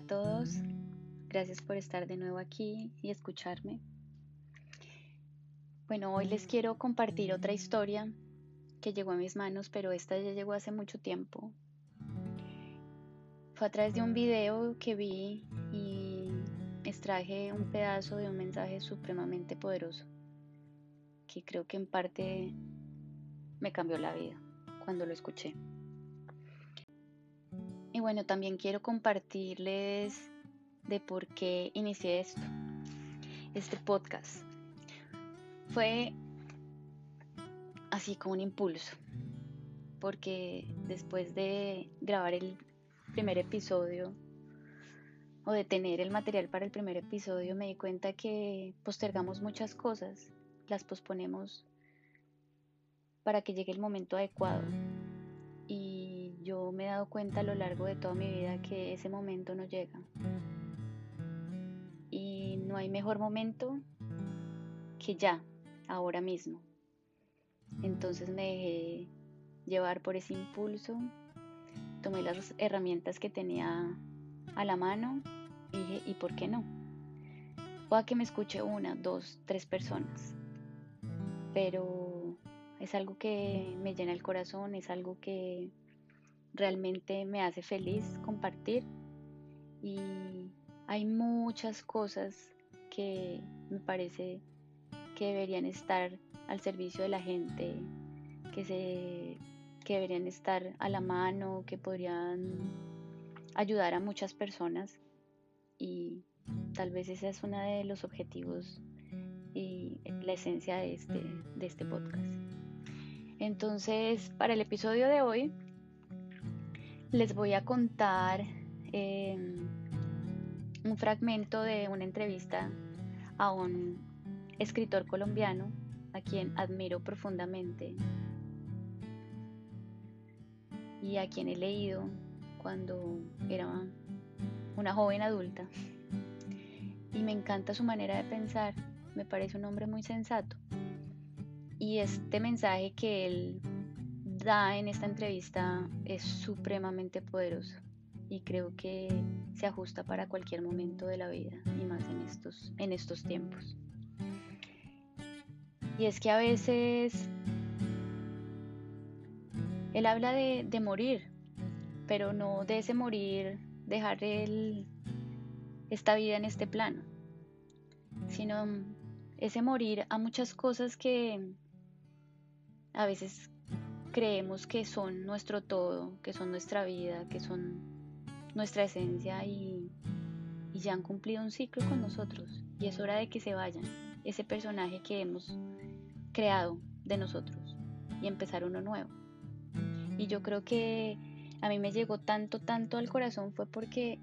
a todos, gracias por estar de nuevo aquí y escucharme. Bueno, hoy les quiero compartir otra historia que llegó a mis manos, pero esta ya llegó hace mucho tiempo. Fue a través de un video que vi y extraje un pedazo de un mensaje supremamente poderoso que creo que en parte me cambió la vida cuando lo escuché. Y bueno, también quiero compartirles de por qué inicié esto, este podcast. Fue así como un impulso, porque después de grabar el primer episodio o de tener el material para el primer episodio, me di cuenta que postergamos muchas cosas, las posponemos para que llegue el momento adecuado. Y yo me he dado cuenta a lo largo de toda mi vida que ese momento no llega. Y no hay mejor momento que ya, ahora mismo. Entonces me dejé llevar por ese impulso, tomé las herramientas que tenía a la mano y dije, ¿y por qué no? Pueda que me escuche una, dos, tres personas, pero es algo que me llena el corazón, es algo que realmente me hace feliz compartir y hay muchas cosas que me parece que deberían estar al servicio de la gente, que, se, que deberían estar a la mano, que podrían ayudar a muchas personas y tal vez ese es uno de los objetivos y la esencia de este, de este podcast. Entonces, para el episodio de hoy, les voy a contar em, un fragmento de una entrevista a un escritor colombiano a quien admiro profundamente y a quien he leído cuando era una joven adulta. Y me encanta su manera de pensar, me parece un hombre muy sensato. Y este mensaje que él da en esta entrevista es supremamente poderoso y creo que se ajusta para cualquier momento de la vida y más en estos, en estos tiempos. Y es que a veces él habla de, morir, pero no de ese morir, dejar el, esta vida en este plano, sino ese morir a muchas cosas que a veces creemos que son nuestro todo, que son nuestra vida, que son nuestra esencia y, ya han cumplido un ciclo con nosotros y es hora de que se vayan, ese personaje que hemos creado de nosotros y empezar uno nuevo. Y yo creo que a mí me llegó tanto, tanto al corazón fue porque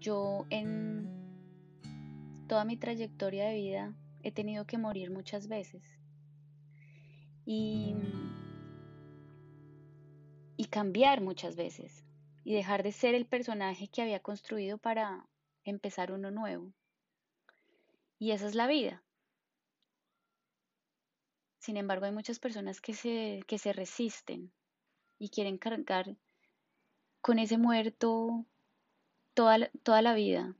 yo en toda mi trayectoria de vida he tenido que morir muchas veces. Y, y cambiar muchas veces. Y dejar de ser el personaje que había construido para empezar uno nuevo. Y esa es la vida. Sin embargo, hay muchas personas que se, que se resisten y quieren cargar con ese muerto toda, toda la vida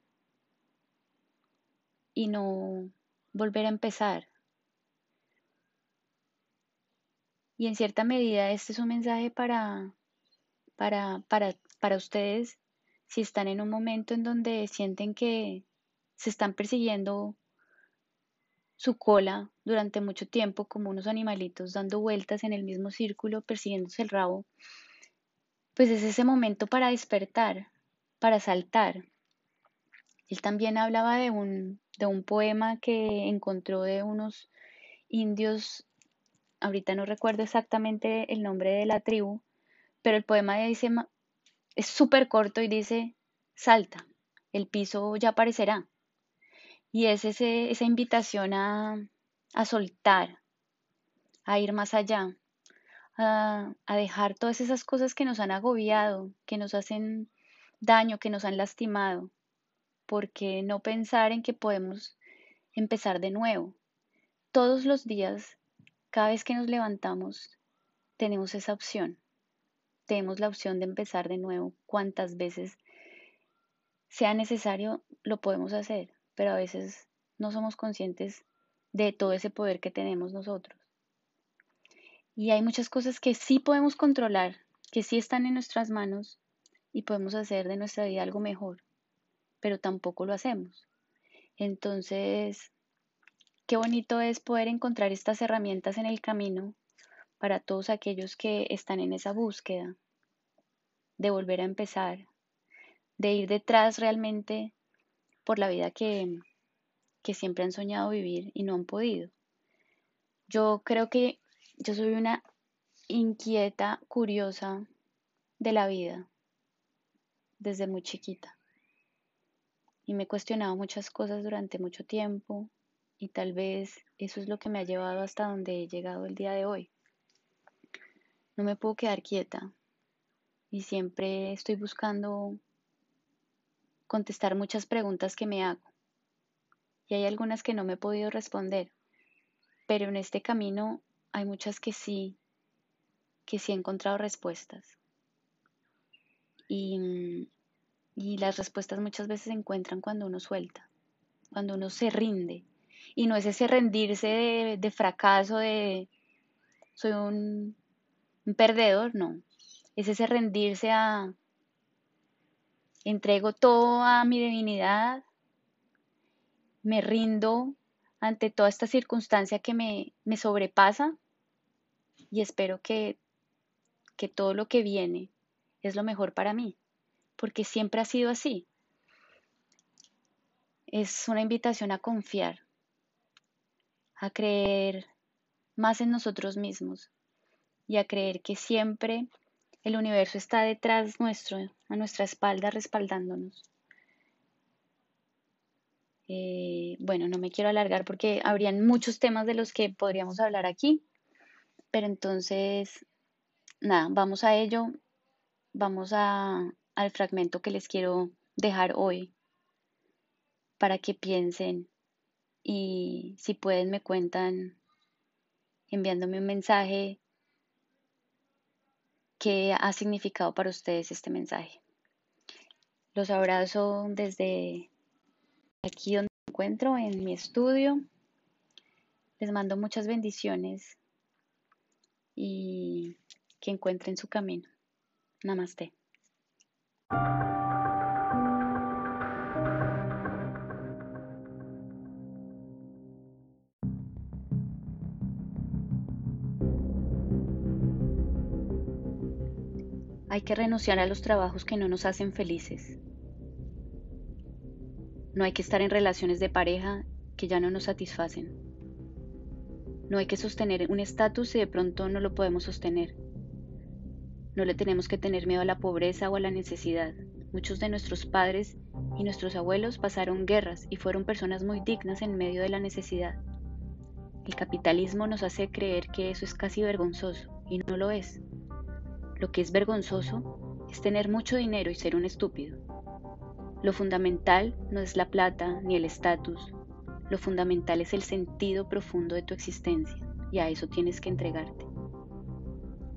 y no volver a empezar. Y en cierta medida este es un mensaje para, para, para, para ustedes si están en un momento en donde sienten que se están persiguiendo su cola durante mucho tiempo como unos animalitos dando vueltas en el mismo círculo persiguiéndose el rabo, pues es ese momento para despertar, para saltar. Él también hablaba de un, de un poema que encontró de unos indios, ahorita no recuerdo exactamente el nombre de la tribu, pero el poema dice, es súper corto y dice, salta, el piso ya aparecerá. Y es ese, esa invitación a, a soltar, a ir más allá, a, a, dejar todas esas cosas que nos han agobiado, que nos hacen daño, que nos han lastimado, porque no pensar en que podemos empezar de nuevo. Todos los días, cada vez que nos levantamos, tenemos esa opción. Tenemos la opción de empezar de nuevo cuantas veces sea necesario, lo podemos hacer, pero a veces no somos conscientes de todo ese poder que tenemos nosotros. Y hay muchas cosas que sí podemos controlar, que sí están en nuestras manos y podemos hacer de nuestra vida algo mejor, pero tampoco lo hacemos. Entonces, qué bonito es poder encontrar estas herramientas en el camino para todos aquellos que están en esa búsqueda de volver a empezar, de ir detrás realmente por la vida que, que siempre han soñado vivir y no han podido. Yo creo que yo soy una inquieta, curiosa de la vida desde muy chiquita. Y me he cuestionado muchas cosas durante mucho tiempo y tal vez eso es lo que me ha llevado hasta donde he llegado el día de hoy. No me puedo quedar quieta y siempre estoy buscando contestar muchas preguntas que me hago. Y hay algunas que no me he podido responder, pero en este camino hay muchas que sí, que sí he encontrado respuestas. Y, y las respuestas muchas veces se encuentran cuando uno suelta, cuando uno se rinde. Y no es ese rendirse de, fracaso, de soy un, un perdedor, no. Es ese rendirse a, entrego todo a mi divinidad, me rindo ante toda esta circunstancia que me, me sobrepasa y espero que, que todo lo que viene es lo mejor para mí, porque siempre ha sido así. Es una invitación a confiar, a creer más en nosotros mismos y a creer que siempre el universo está detrás nuestro, a nuestra espalda, respaldándonos. Eh, bueno, no me quiero alargar porque habrían muchos temas de los que podríamos hablar aquí, pero entonces, nada, vamos a ello, vamos a, al fragmento que les quiero dejar hoy para que piensen y si pueden me cuentan enviándome un mensaje qué ha significado para ustedes este mensaje. Los abrazo desde aquí donde me encuentro, en mi estudio. Les mando muchas bendiciones y que encuentren su camino. Namaste. Hay que renunciar a los trabajos que no nos hacen felices. No hay que estar en relaciones de pareja que ya no nos satisfacen. No hay que sostener un estatus si de pronto no lo podemos sostener. No le tenemos que tener miedo a la pobreza o a la necesidad. Muchos de nuestros padres y nuestros abuelos pasaron guerras y fueron personas muy dignas en medio de la necesidad. El capitalismo nos hace creer que eso es casi vergonzoso y no lo es. Lo que es vergonzoso es tener mucho dinero y ser un estúpido. Lo fundamental no es la plata ni el estatus. Lo fundamental es el sentido profundo de tu existencia y a eso tienes que entregarte.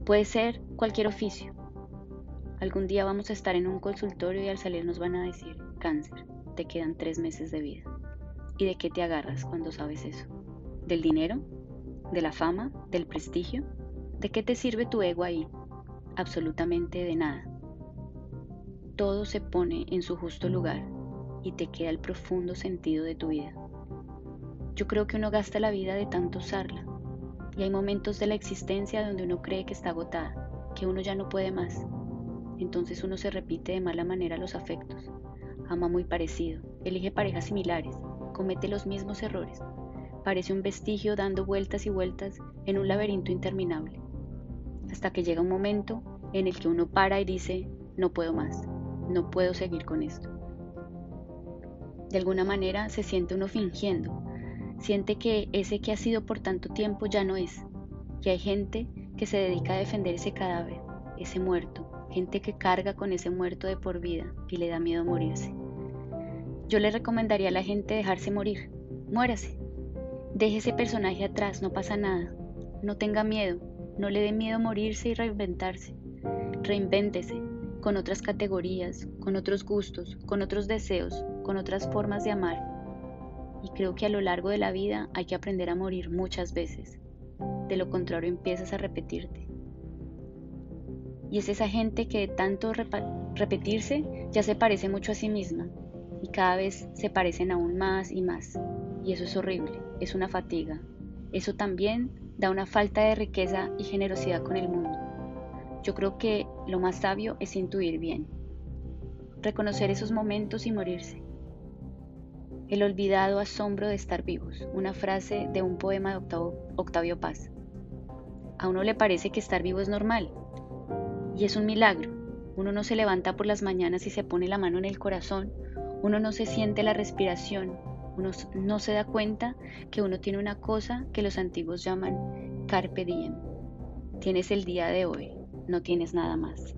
Puede ser cualquier oficio. Algún día vamos a estar en un consultorio y al salir nos van a decir, cáncer, te quedan tres meses de vida. ¿Y de qué te agarras cuando sabes eso? ¿Del dinero? ¿De la fama? ¿Del prestigio? ¿De qué te sirve tu ego ahí? Absolutamente de nada. Todo se pone en su justo lugar y te queda el profundo sentido de tu vida. Yo creo que uno gasta la vida de tanto usarla y hay momentos de la existencia donde uno cree que está agotada, que uno ya no puede más. Entonces uno se repite de mala manera los afectos, ama muy parecido, elige parejas similares, comete los mismos errores, parece un vestigio dando vueltas y vueltas en un laberinto interminable hasta que llega un momento en el que uno para y dice, no puedo más, no puedo seguir con esto. De alguna manera se siente uno fingiendo, siente que ese que ha sido por tanto tiempo ya no es, que hay gente que se dedica a defender ese cadáver, ese muerto, gente que carga con ese muerto de por vida y le da miedo morirse. Yo le recomendaría a la gente dejarse morir, muérase, deje ese personaje atrás, no pasa nada, no tenga miedo, no le dé miedo morirse y reinventarse. Reinvéntese. con otras categorías, con otros gustos, con otros deseos, con otras formas de amar. Y creo que a lo largo de la vida hay que aprender a morir muchas veces. De lo contrario empiezas a repetirte. Y es esa gente que de tanto repetirse ya se parece mucho a sí misma y cada vez se parecen aún más y más. Y eso es horrible, es una fatiga. Eso también da una falta de riqueza y generosidad con el mundo. Yo creo que lo más sabio es intuir bien, reconocer esos momentos y morirse. El olvidado asombro de estar vivos, una frase de un poema de Octavio Paz. A uno le parece que estar vivo es normal, y es un milagro. Uno no se levanta por las mañanas y se pone la mano en el corazón, uno no se siente la respiración, uno no se da cuenta que uno tiene una cosa que los antiguos llaman carpe diem. Tienes el día de hoy, no tienes nada más.